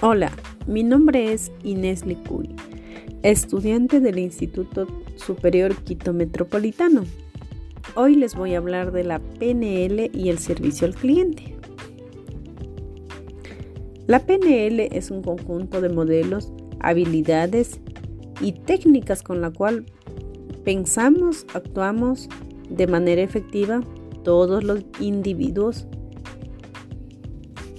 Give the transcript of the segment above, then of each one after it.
Hola, mi nombre es Inés Licuy, estudiante del Instituto Superior Quito Metropolitano. Hoy les voy a hablar de la PNL y el servicio al cliente. La PNL es un conjunto de modelos, habilidades y técnicas con la cual pensamos, actuamos de manera efectiva todos los individuos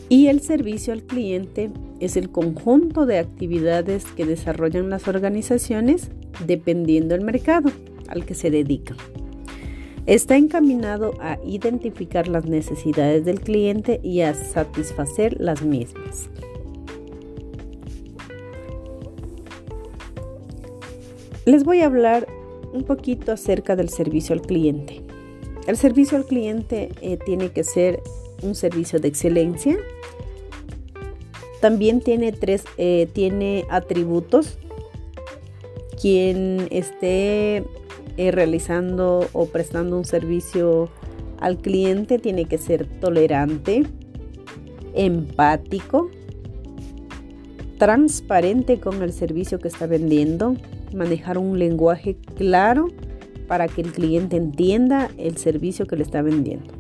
y el servicio al cliente es el conjunto de actividades que desarrollan las organizaciones dependiendo del mercado al que se dedican. Está encaminado a identificar las necesidades del cliente y a satisfacer las mismas. Les voy a hablar un poquito acerca del servicio al cliente. El servicio al cliente eh, tiene que ser un servicio de excelencia, también tiene tres, eh, tiene atributos. Quien esté eh, realizando o prestando un servicio al cliente tiene que ser tolerante, empático, transparente con el servicio que está vendiendo, manejar un lenguaje claro para que el cliente entienda el servicio que le está vendiendo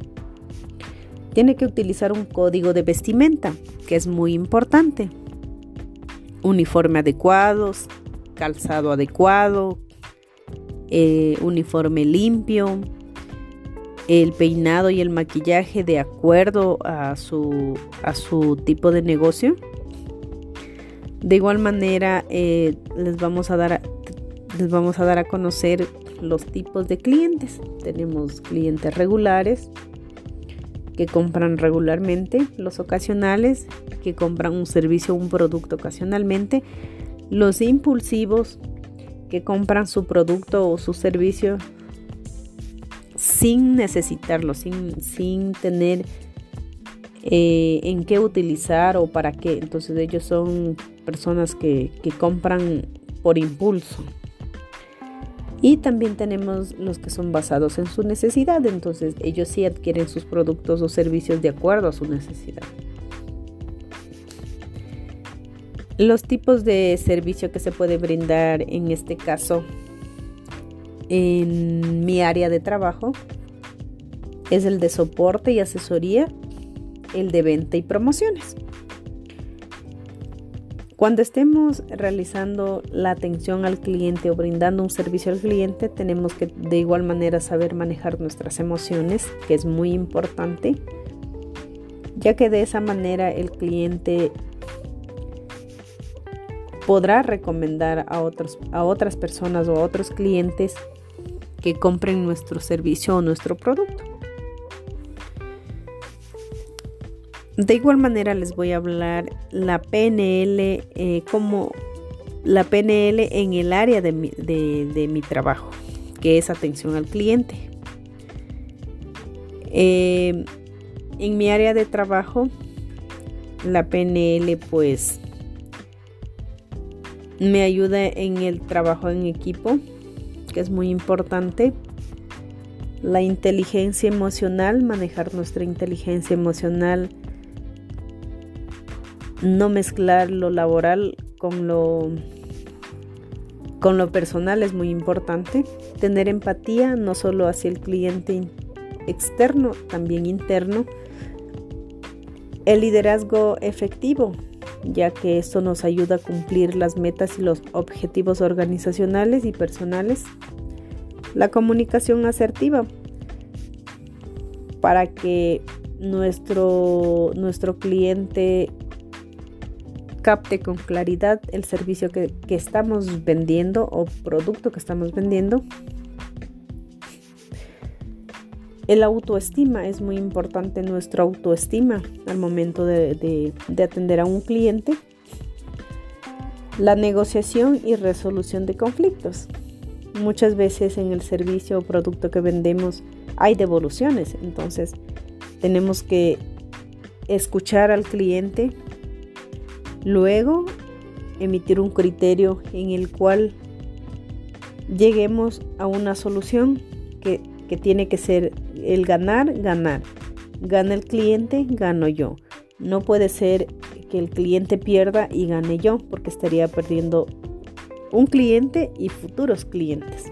tiene que utilizar un código de vestimenta, que es muy importante. Uniforme adecuados, calzado adecuado, eh, uniforme limpio, el peinado y el maquillaje de acuerdo a su, a su tipo de negocio. De igual manera, eh, les, vamos a dar les vamos a dar a conocer los tipos de clientes. Tenemos clientes regulares, que compran regularmente, los ocasionales que compran un servicio o un producto ocasionalmente, los impulsivos que compran su producto o su servicio sin necesitarlo, sin, sin tener eh, en qué utilizar o para qué. Entonces ellos son personas que, que compran por impulso. Y también tenemos los que son basados en su necesidad, entonces ellos sí adquieren sus productos o servicios de acuerdo a su necesidad. Los tipos de servicio que se puede brindar en este caso en mi área de trabajo es el de soporte y asesoría, el de venta y promociones. Cuando estemos realizando la atención al cliente o brindando un servicio al cliente, tenemos que de igual manera saber manejar nuestras emociones, que es muy importante, ya que de esa manera el cliente podrá recomendar a, otros, a otras personas o a otros clientes que compren nuestro servicio o nuestro producto. De igual manera les voy a hablar la PNL eh, como la PNL en el área de mi, trabajo, que es atención al cliente. Eh, en mi área de trabajo, la PNL pues me ayuda en el trabajo en equipo, que es muy importante. La inteligencia emocional, manejar nuestra inteligencia emocional no mezclar lo laboral con lo con lo personal es muy importante. Tener empatía no solo hacia el cliente externo, también interno. El liderazgo efectivo, ya que esto nos ayuda a cumplir las metas y los objetivos organizacionales y personales. La comunicación asertiva, para que nuestro, nuestro cliente capte con claridad el servicio que, estamos vendiendo o producto que estamos vendiendo. El autoestima es muy importante, nuestra autoestima al momento de, de atender a un cliente. La negociación y resolución de conflictos. Muchas veces en el servicio o producto que vendemos hay devoluciones, entonces tenemos que escuchar al cliente, Luego, emitir un criterio en el cual lleguemos a una solución que, tiene que ser el ganar, ganar. Gana el cliente, gano yo. No puede ser que el cliente pierda y gane yo, porque estaría perdiendo un cliente y futuros clientes.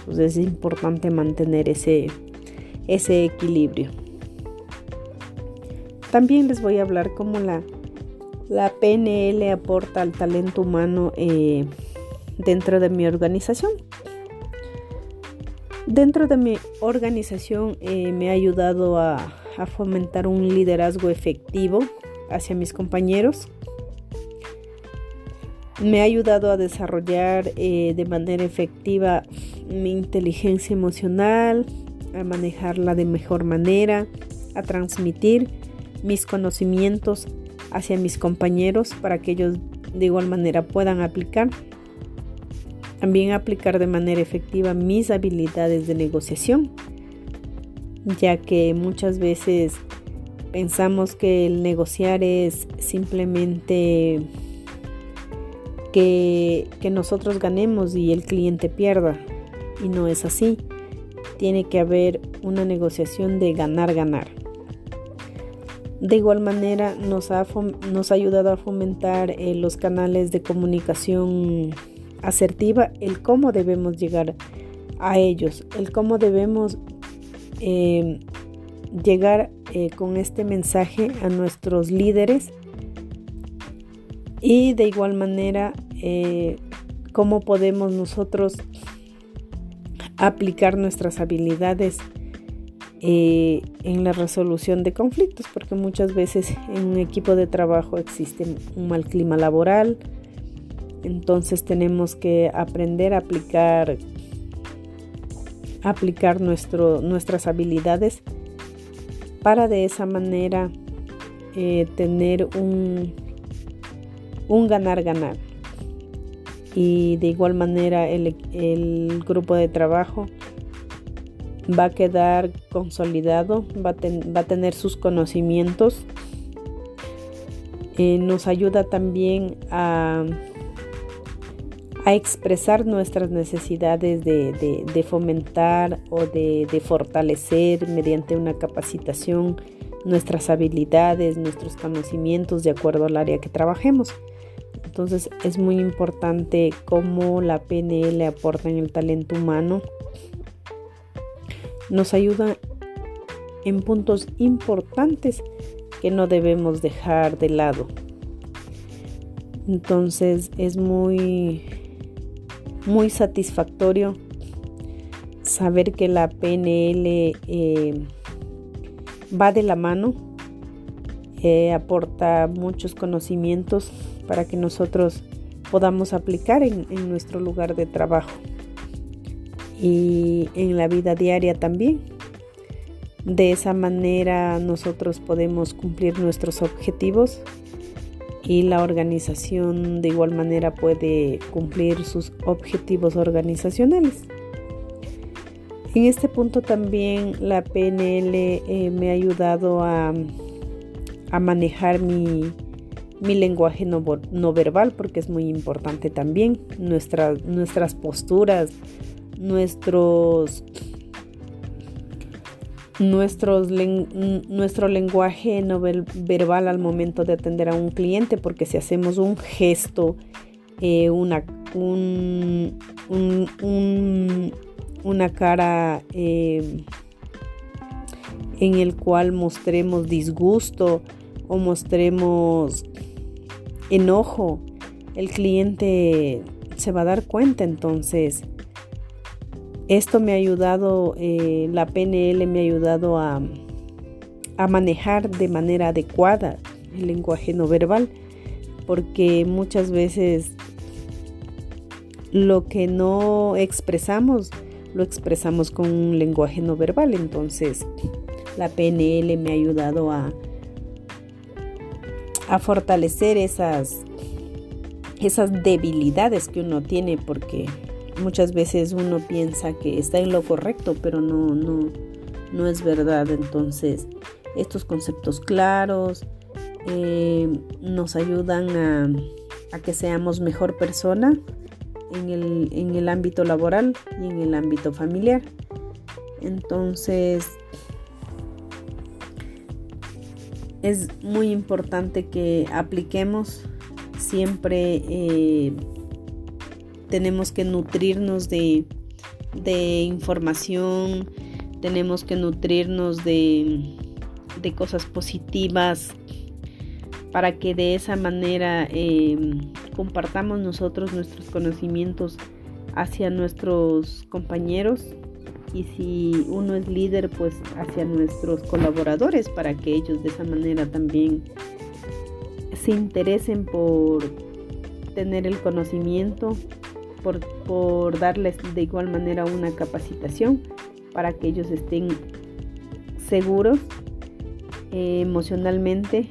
Entonces es importante mantener ese, ese equilibrio. También les voy a hablar cómo la, la PNL aporta al talento humano eh, dentro de mi organización. Dentro de mi organización eh, me ha ayudado a, fomentar un liderazgo efectivo hacia mis compañeros. Me ha ayudado a desarrollar eh, de manera efectiva mi inteligencia emocional, a manejarla de mejor manera, a transmitir mis conocimientos hacia mis compañeros para que ellos de igual manera puedan aplicar. También aplicar de manera efectiva mis habilidades de negociación, ya que muchas veces pensamos que el negociar es simplemente que, que nosotros ganemos y el cliente pierda. Y no es así. Tiene que haber una negociación de ganar-ganar. De igual manera nos ha, nos ha ayudado a fomentar eh, los canales de comunicación asertiva, el cómo debemos llegar a ellos, el cómo debemos em, llegar eh, con este mensaje a nuestros líderes y de igual manera eh, cómo podemos nosotros aplicar nuestras habilidades eh, en la resolución de conflictos, porque muchas veces en un equipo de trabajo existe un mal clima laboral, entonces tenemos que aprender a aplicar, aplicar nuestras habilidades para de esa manera eh, tener un, un ganar-ganar. Y de igual manera el, el grupo de trabajo va a quedar consolidado, va a, tener sus conocimientos. Eh, nos ayuda también a, a, expresar nuestras necesidades de, fomentar o de, de, fortalecer mediante una capacitación nuestras habilidades, nuestros conocimientos de acuerdo al área que trabajemos. Entonces es muy importante cómo la PNL aporta en el talento humano nos ayuda en puntos importantes que no debemos dejar de lado. Entonces es muy, muy satisfactorio saber que la PNL eh, va de la mano, eh, aporta muchos conocimientos para que nosotros podamos aplicar en nuestro lugar de trabajo y en la vida diaria también. De esa manera nosotros podemos cumplir nuestros objetivos y la organización de igual manera puede cumplir sus objetivos organizacionales. En este punto también la PNL eh, me ha ayudado a, a manejar mi, mi lenguaje no, no, verbal porque es muy importante también nuestras nuestras posturas, nuestros nuestros nuestro lenguaje no verbal al momento de atender a un cliente, porque si hacemos un gesto, eh, una, un, una cara eh, en el cual mostremos disgusto o mostremos enojo, el cliente se va a dar cuenta. Entonces esto me ha ayudado, eh, la PNL me ha ayudado a, manejar de manera adecuada el lenguaje no verbal, porque muchas veces lo que no expresamos, lo expresamos con un lenguaje no verbal. Entonces, la PNL me ha ayudado a, a fortalecer esas, esas debilidades que uno tiene, porque muchas veces uno piensa que está en lo correcto, pero no, no, no es verdad. Entonces, estos conceptos claros eh, nos ayudan a, a, que seamos mejor persona en el, en el ámbito laboral y en el ámbito familiar. Entonces, es muy importante que apliquemos siempre eh, tenemos que nutrirnos de, de, información tenemos que nutrirnos de, de, cosas positivas para que de esa manera eh, compartamos nosotros nuestros conocimientos hacia nuestros compañeros. Y si uno es líder, pues hacia nuestros colaboradores para que ellos de esa manera también se interesen por tener el conocimiento, por, darles de igual manera una capacitación para que ellos estén seguros eh, emocionalmente.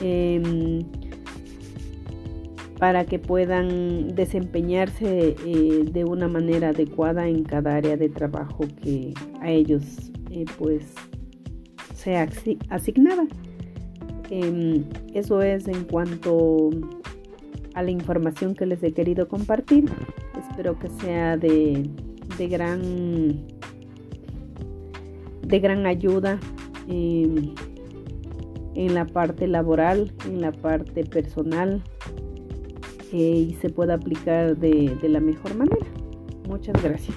Em, para que puedan desempeñarse eh, de una manera adecuada en cada área de trabajo que a ellos eh, pues sea asignada. Em, eso es en cuanto a la información que les he querido compartir. Espero que sea de, de gran de gran ayuda em, en la parte laboral, en la parte personal, y se pueda aplicar de, de la mejor manera. Muchas gracias.